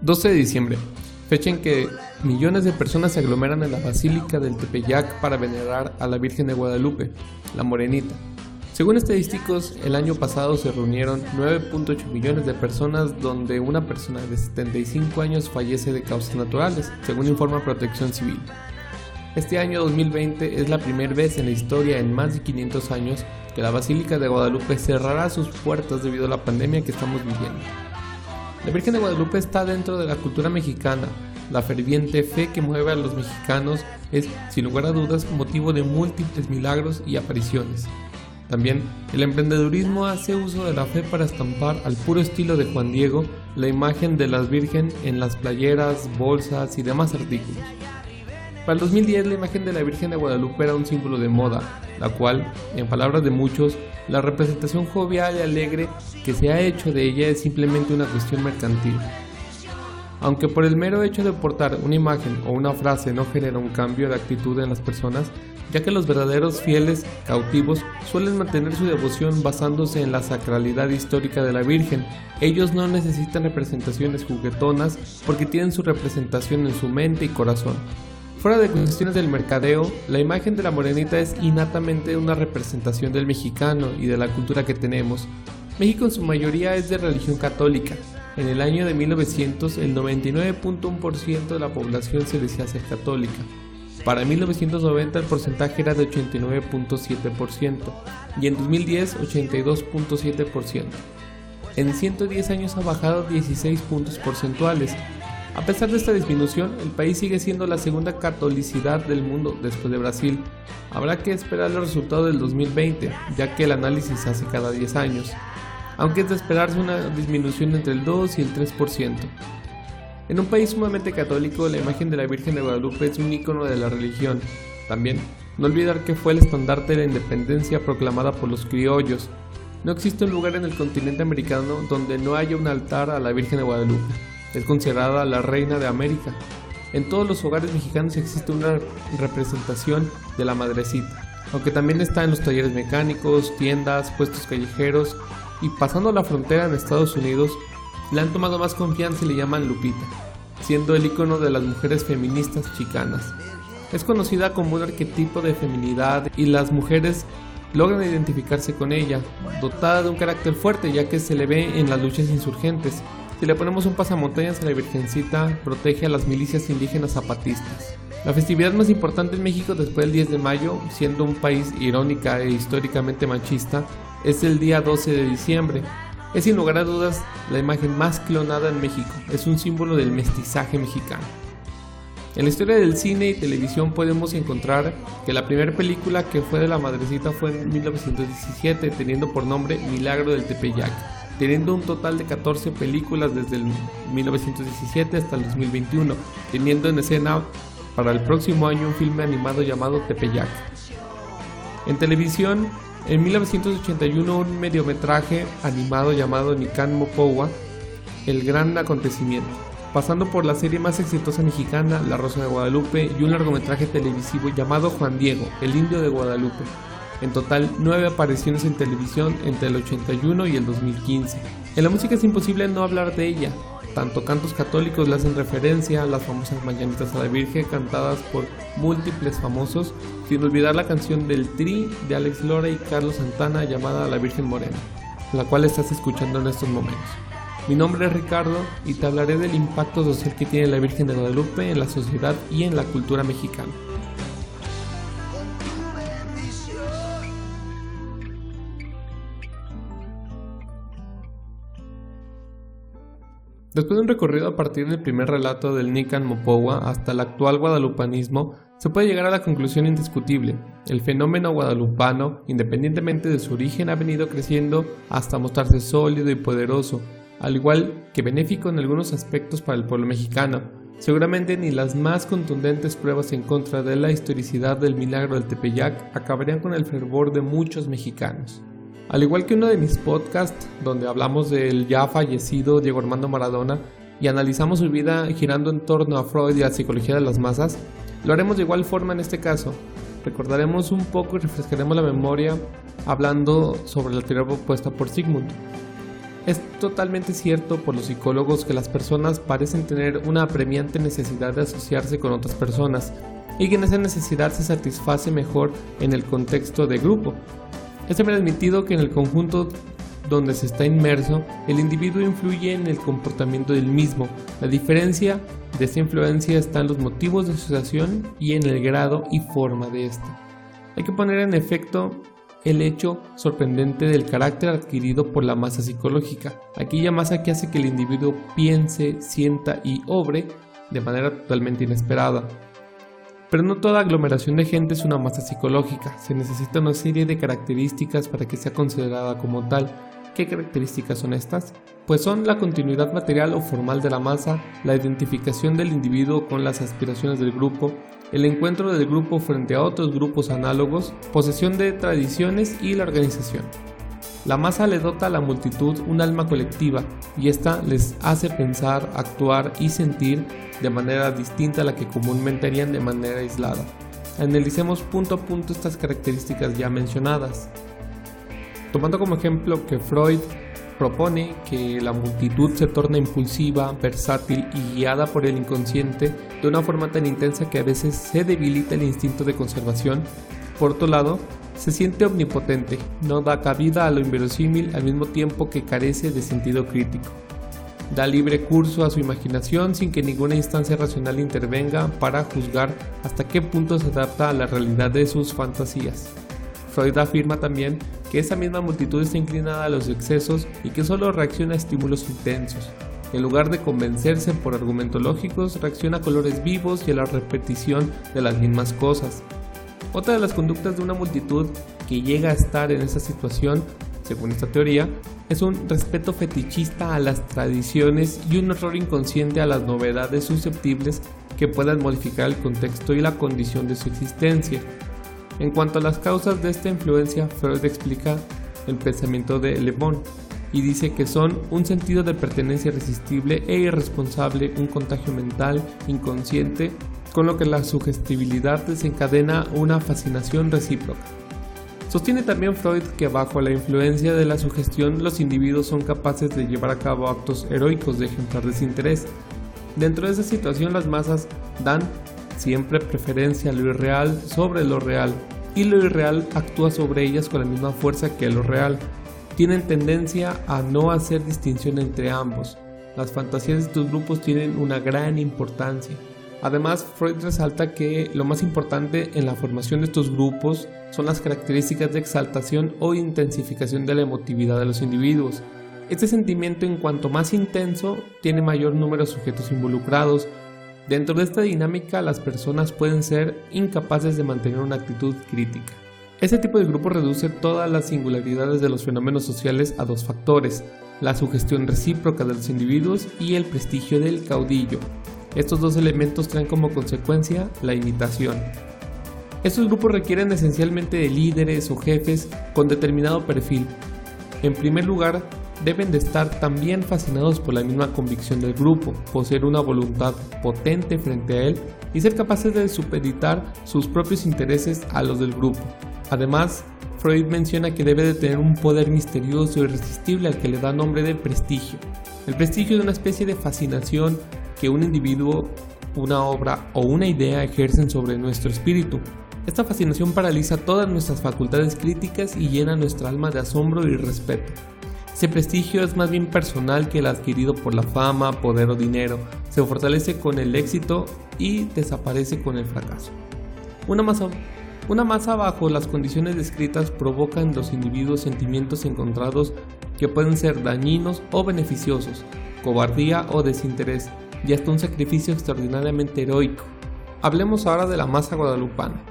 12 de diciembre, fecha en que millones de personas se aglomeran en la Basílica del Tepeyac para venerar a la Virgen de Guadalupe, la Morenita. Según estadísticos, el año pasado se reunieron 9.8 millones de personas donde una persona de 75 años fallece de causas naturales, según informa Protección Civil. Este año 2020 es la primera vez en la historia en más de 500 años que la Basílica de Guadalupe cerrará sus puertas debido a la pandemia que estamos viviendo. La Virgen de Guadalupe está dentro de la cultura mexicana. La ferviente fe que mueve a los mexicanos es, sin lugar a dudas, motivo de múltiples milagros y apariciones. También, el emprendedurismo hace uso de la fe para estampar al puro estilo de Juan Diego la imagen de la Virgen en las playeras, bolsas y demás artículos. Para el 2010 la imagen de la Virgen de Guadalupe era un símbolo de moda, la cual, en palabras de muchos, la representación jovial y alegre que se ha hecho de ella es simplemente una cuestión mercantil. Aunque por el mero hecho de portar una imagen o una frase no genera un cambio de actitud en las personas, ya que los verdaderos fieles cautivos suelen mantener su devoción basándose en la sacralidad histórica de la Virgen. Ellos no necesitan representaciones juguetonas porque tienen su representación en su mente y corazón. Fuera de cuestiones del mercadeo, la imagen de la morenita es innatamente una representación del mexicano y de la cultura que tenemos. México en su mayoría es de religión católica. En el año de 1900 el 99.1% de la población se decía ser católica. Para 1990 el porcentaje era de 89.7% y en 2010 82.7%. En 110 años ha bajado 16 puntos porcentuales, a pesar de esta disminución, el país sigue siendo la segunda catolicidad del mundo después de Brasil. Habrá que esperar los resultados del 2020, ya que el análisis hace cada 10 años, aunque es de esperarse una disminución entre el 2 y el 3%. En un país sumamente católico, la imagen de la Virgen de Guadalupe es un icono de la religión. También, no olvidar que fue el estandarte de la independencia proclamada por los criollos. No existe un lugar en el continente americano donde no haya un altar a la Virgen de Guadalupe. Es considerada la reina de América. En todos los hogares mexicanos existe una representación de la madrecita, aunque también está en los talleres mecánicos, tiendas, puestos callejeros y pasando la frontera en Estados Unidos, le han tomado más confianza y le llaman Lupita, siendo el icono de las mujeres feministas chicanas. Es conocida como un arquetipo de feminidad y las mujeres logran identificarse con ella, dotada de un carácter fuerte ya que se le ve en las luchas insurgentes, si le ponemos un pasamontañas a la Virgencita, protege a las milicias indígenas zapatistas. La festividad más importante en México después del 10 de mayo, siendo un país irónica e históricamente machista, es el día 12 de diciembre. Es sin lugar a dudas la imagen más clonada en México, es un símbolo del mestizaje mexicano. En la historia del cine y televisión podemos encontrar que la primera película que fue de la madrecita fue en 1917, teniendo por nombre Milagro del Tepeyac teniendo un total de 14 películas desde el 1917 hasta el 2021, teniendo en escena para el próximo año un filme animado llamado Tepeyac. En televisión, en 1981 un mediometraje animado llamado Nikan Mopowa, El Gran Acontecimiento, pasando por la serie más exitosa mexicana, La Rosa de Guadalupe, y un largometraje televisivo llamado Juan Diego, El Indio de Guadalupe, en total, nueve apariciones en televisión entre el 81 y el 2015. En la música es imposible no hablar de ella. Tanto cantos católicos le hacen referencia a las famosas mañanitas a la Virgen cantadas por múltiples famosos, sin olvidar la canción del Tri de Alex Lora y Carlos Santana llamada La Virgen Morena, la cual estás escuchando en estos momentos. Mi nombre es Ricardo y te hablaré del impacto social que tiene la Virgen de Guadalupe en la sociedad y en la cultura mexicana. Después de un recorrido a partir del primer relato del Nican Mopowa hasta el actual guadalupanismo, se puede llegar a la conclusión indiscutible. El fenómeno guadalupano, independientemente de su origen, ha venido creciendo hasta mostrarse sólido y poderoso, al igual que benéfico en algunos aspectos para el pueblo mexicano. Seguramente ni las más contundentes pruebas en contra de la historicidad del milagro del Tepeyac acabarían con el fervor de muchos mexicanos. Al igual que uno de mis podcasts donde hablamos del ya fallecido Diego Armando Maradona y analizamos su vida girando en torno a Freud y la psicología de las masas, lo haremos de igual forma en este caso. Recordaremos un poco y refrescaremos la memoria hablando sobre la teoría propuesta por Sigmund. Es totalmente cierto por los psicólogos que las personas parecen tener una apremiante necesidad de asociarse con otras personas y que esa necesidad se satisface mejor en el contexto de grupo. Es también admitido que en el conjunto donde se está inmerso, el individuo influye en el comportamiento del mismo. La diferencia de esta influencia está en los motivos de asociación y en el grado y forma de esta. Hay que poner en efecto el hecho sorprendente del carácter adquirido por la masa psicológica, aquella masa que hace que el individuo piense, sienta y obre de manera totalmente inesperada. Pero no toda aglomeración de gente es una masa psicológica, se necesita una serie de características para que sea considerada como tal. ¿Qué características son estas? Pues son la continuidad material o formal de la masa, la identificación del individuo con las aspiraciones del grupo, el encuentro del grupo frente a otros grupos análogos, posesión de tradiciones y la organización. La masa le dota a la multitud un alma colectiva y ésta les hace pensar, actuar y sentir de manera distinta a la que comúnmente harían de manera aislada. Analicemos punto a punto estas características ya mencionadas. Tomando como ejemplo que Freud propone que la multitud se torna impulsiva, versátil y guiada por el inconsciente de una forma tan intensa que a veces se debilita el instinto de conservación. Por otro lado, se siente omnipotente, no da cabida a lo inverosímil al mismo tiempo que carece de sentido crítico. Da libre curso a su imaginación sin que ninguna instancia racional intervenga para juzgar hasta qué punto se adapta a la realidad de sus fantasías. Freud afirma también que esa misma multitud está inclinada a los excesos y que solo reacciona a estímulos intensos. En lugar de convencerse por argumentos lógicos, reacciona a colores vivos y a la repetición de las mismas cosas. Otra de las conductas de una multitud que llega a estar en esa situación, según esta teoría, es un respeto fetichista a las tradiciones y un error inconsciente a las novedades susceptibles que puedan modificar el contexto y la condición de su existencia. En cuanto a las causas de esta influencia, Freud explica el pensamiento de Le Bon y dice que son un sentido de pertenencia irresistible e irresponsable, un contagio mental inconsciente, con lo que la sugestibilidad desencadena una fascinación recíproca. Sostiene también Freud que bajo la influencia de la sugestión los individuos son capaces de llevar a cabo actos heroicos de ejemplar desinterés. Dentro de esa situación las masas dan siempre preferencia a lo irreal sobre lo real, y lo irreal actúa sobre ellas con la misma fuerza que lo real. Tienen tendencia a no hacer distinción entre ambos. Las fantasías de estos grupos tienen una gran importancia. Además, Freud resalta que lo más importante en la formación de estos grupos son las características de exaltación o intensificación de la emotividad de los individuos. Este sentimiento en cuanto más intenso tiene mayor número de sujetos involucrados, Dentro de esta dinámica las personas pueden ser incapaces de mantener una actitud crítica. Este tipo de grupo reduce todas las singularidades de los fenómenos sociales a dos factores, la sugestión recíproca de los individuos y el prestigio del caudillo. Estos dos elementos traen como consecuencia la imitación. Estos grupos requieren esencialmente de líderes o jefes con determinado perfil. En primer lugar, deben de estar también fascinados por la misma convicción del grupo, poseer una voluntad potente frente a él y ser capaces de supeditar sus propios intereses a los del grupo. Además, Freud menciona que debe de tener un poder misterioso e irresistible al que le da nombre de prestigio. El prestigio es una especie de fascinación que un individuo, una obra o una idea ejercen sobre nuestro espíritu. Esta fascinación paraliza todas nuestras facultades críticas y llena nuestra alma de asombro y respeto. Ese prestigio es más bien personal que el adquirido por la fama, poder o dinero. Se fortalece con el éxito y desaparece con el fracaso. Una masa, una masa bajo las condiciones descritas provoca en los individuos sentimientos encontrados que pueden ser dañinos o beneficiosos, cobardía o desinterés, y hasta un sacrificio extraordinariamente heroico. Hablemos ahora de la masa guadalupana.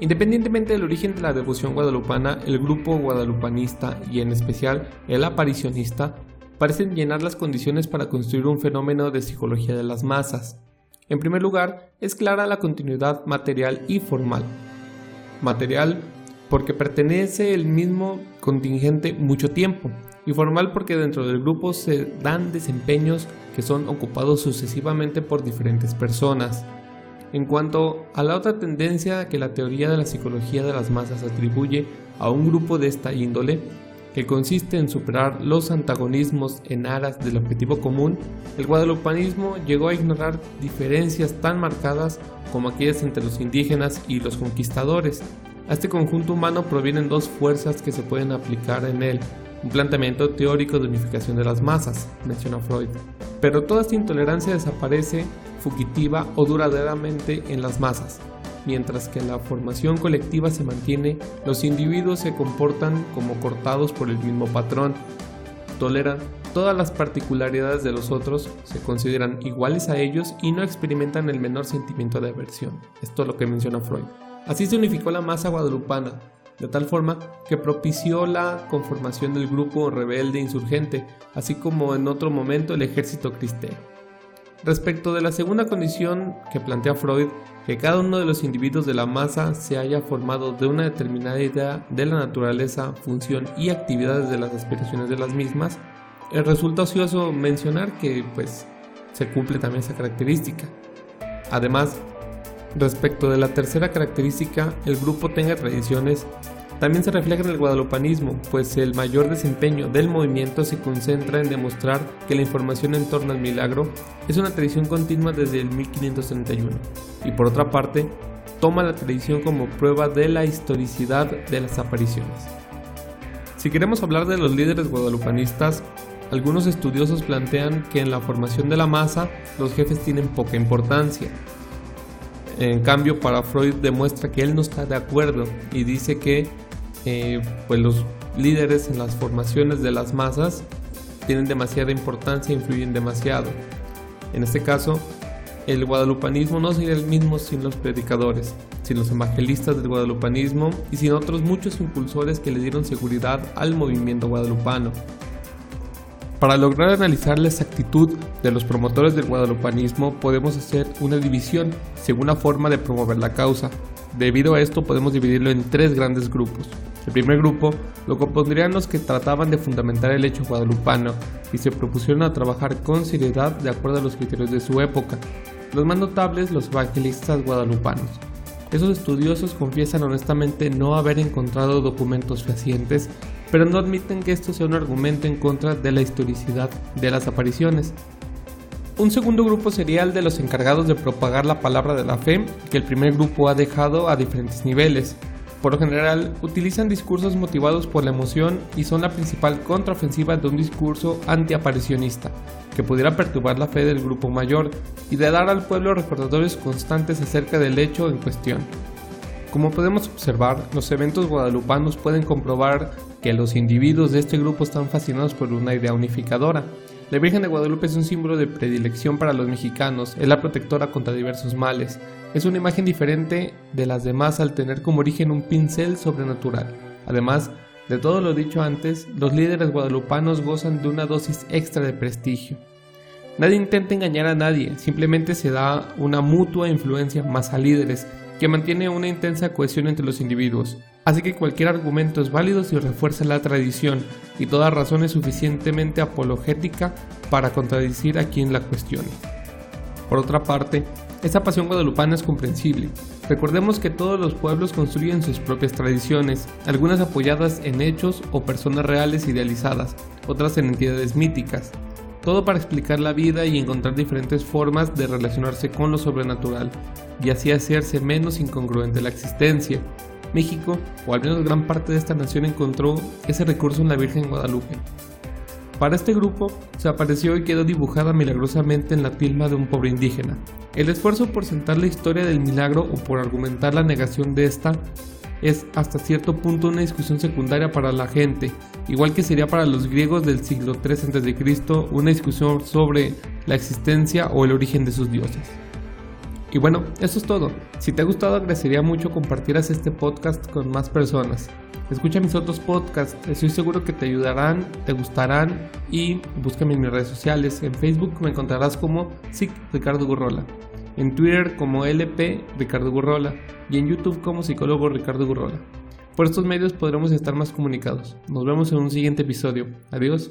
Independientemente del origen de la devoción guadalupana, el grupo guadalupanista y en especial el aparicionista parecen llenar las condiciones para construir un fenómeno de psicología de las masas. En primer lugar, es clara la continuidad material y formal. Material porque pertenece el mismo contingente mucho tiempo, y formal porque dentro del grupo se dan desempeños que son ocupados sucesivamente por diferentes personas. En cuanto a la otra tendencia que la teoría de la psicología de las masas atribuye a un grupo de esta índole, que consiste en superar los antagonismos en aras del objetivo común, el guadalupanismo llegó a ignorar diferencias tan marcadas como aquellas entre los indígenas y los conquistadores. A este conjunto humano provienen dos fuerzas que se pueden aplicar en él, un planteamiento teórico de unificación de las masas, menciona Freud. Pero toda esta intolerancia desaparece fugitiva o duraderamente en las masas. Mientras que la formación colectiva se mantiene, los individuos se comportan como cortados por el mismo patrón, toleran todas las particularidades de los otros, se consideran iguales a ellos y no experimentan el menor sentimiento de aversión. Esto es lo que menciona Freud. Así se unificó la masa guadalupana, de tal forma que propició la conformación del grupo rebelde insurgente, así como en otro momento el ejército cristero. Respecto de la segunda condición que plantea Freud, que cada uno de los individuos de la masa se haya formado de una determinada idea de la naturaleza, función y actividades de las aspiraciones de las mismas, eh, resulta ocioso mencionar que pues se cumple también esa característica. Además, respecto de la tercera característica, el grupo tenga tradiciones también se refleja en el guadalupanismo, pues el mayor desempeño del movimiento se concentra en demostrar que la información en torno al milagro es una tradición continua desde el 1531, y por otra parte, toma la tradición como prueba de la historicidad de las apariciones. Si queremos hablar de los líderes guadalupanistas, algunos estudiosos plantean que en la formación de la masa los jefes tienen poca importancia. En cambio, para Freud demuestra que él no está de acuerdo y dice que eh, pues los líderes en las formaciones de las masas tienen demasiada importancia e influyen demasiado. En este caso, el guadalupanismo no sería el mismo sin los predicadores, sin los evangelistas del guadalupanismo y sin otros muchos impulsores que le dieron seguridad al movimiento guadalupano. Para lograr analizar la exactitud de los promotores del guadalupanismo podemos hacer una división según la forma de promover la causa. Debido a esto podemos dividirlo en tres grandes grupos. El primer grupo lo compondrían los que trataban de fundamentar el hecho guadalupano y se propusieron a trabajar con seriedad de acuerdo a los criterios de su época. Los más notables, los evangelistas guadalupanos. Esos estudiosos confiesan honestamente no haber encontrado documentos fehacientes, pero no admiten que esto sea un argumento en contra de la historicidad de las apariciones. Un segundo grupo sería el de los encargados de propagar la palabra de la fe, que el primer grupo ha dejado a diferentes niveles, por lo general, utilizan discursos motivados por la emoción y son la principal contraofensiva de un discurso antiaparicionista, que pudiera perturbar la fe del grupo mayor y de dar al pueblo recordatorios constantes acerca del hecho en cuestión. Como podemos observar, los eventos guadalupanos pueden comprobar que los individuos de este grupo están fascinados por una idea unificadora, la Virgen de Guadalupe es un símbolo de predilección para los mexicanos, es la protectora contra diversos males. Es una imagen diferente de las demás al tener como origen un pincel sobrenatural. Además, de todo lo dicho antes, los líderes guadalupanos gozan de una dosis extra de prestigio. Nadie intenta engañar a nadie, simplemente se da una mutua influencia más a líderes, que mantiene una intensa cohesión entre los individuos. Así que cualquier argumento es válido si refuerza la tradición y toda razón es suficientemente apologética para contradecir a quien la cuestione. Por otra parte, esta pasión guadalupana es comprensible. Recordemos que todos los pueblos construyen sus propias tradiciones, algunas apoyadas en hechos o personas reales idealizadas, otras en entidades míticas. Todo para explicar la vida y encontrar diferentes formas de relacionarse con lo sobrenatural, y así hacerse menos incongruente la existencia. México, o al menos gran parte de esta nación, encontró ese recurso en la Virgen Guadalupe. Para este grupo, se apareció y quedó dibujada milagrosamente en la tilma de un pobre indígena. El esfuerzo por sentar la historia del milagro o por argumentar la negación de esta es hasta cierto punto una discusión secundaria para la gente, igual que sería para los griegos del siglo III a.C. una discusión sobre la existencia o el origen de sus dioses. Y bueno, eso es todo. Si te ha gustado, agradecería mucho compartieras este podcast con más personas. Escucha mis otros podcasts, estoy seguro que te ayudarán, te gustarán y búscame en mis redes sociales. En Facebook me encontrarás como SIC Ricardo Gurrola, en Twitter como LP Ricardo Gurrola y en YouTube como psicólogo Ricardo Gurrola. Por estos medios podremos estar más comunicados. Nos vemos en un siguiente episodio. Adiós.